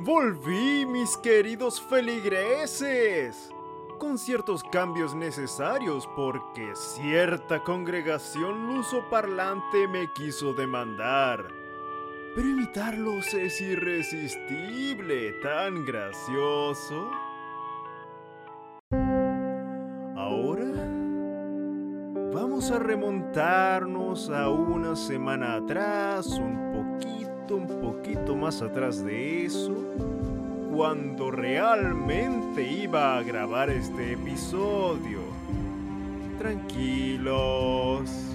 Volví, mis queridos feligreses, con ciertos cambios necesarios porque cierta congregación luso-parlante me quiso demandar. Pero imitarlos es irresistible, tan gracioso. Ahora vamos a remontarnos a una semana atrás, un un más atrás de eso, cuando realmente iba a grabar este episodio. Tranquilos.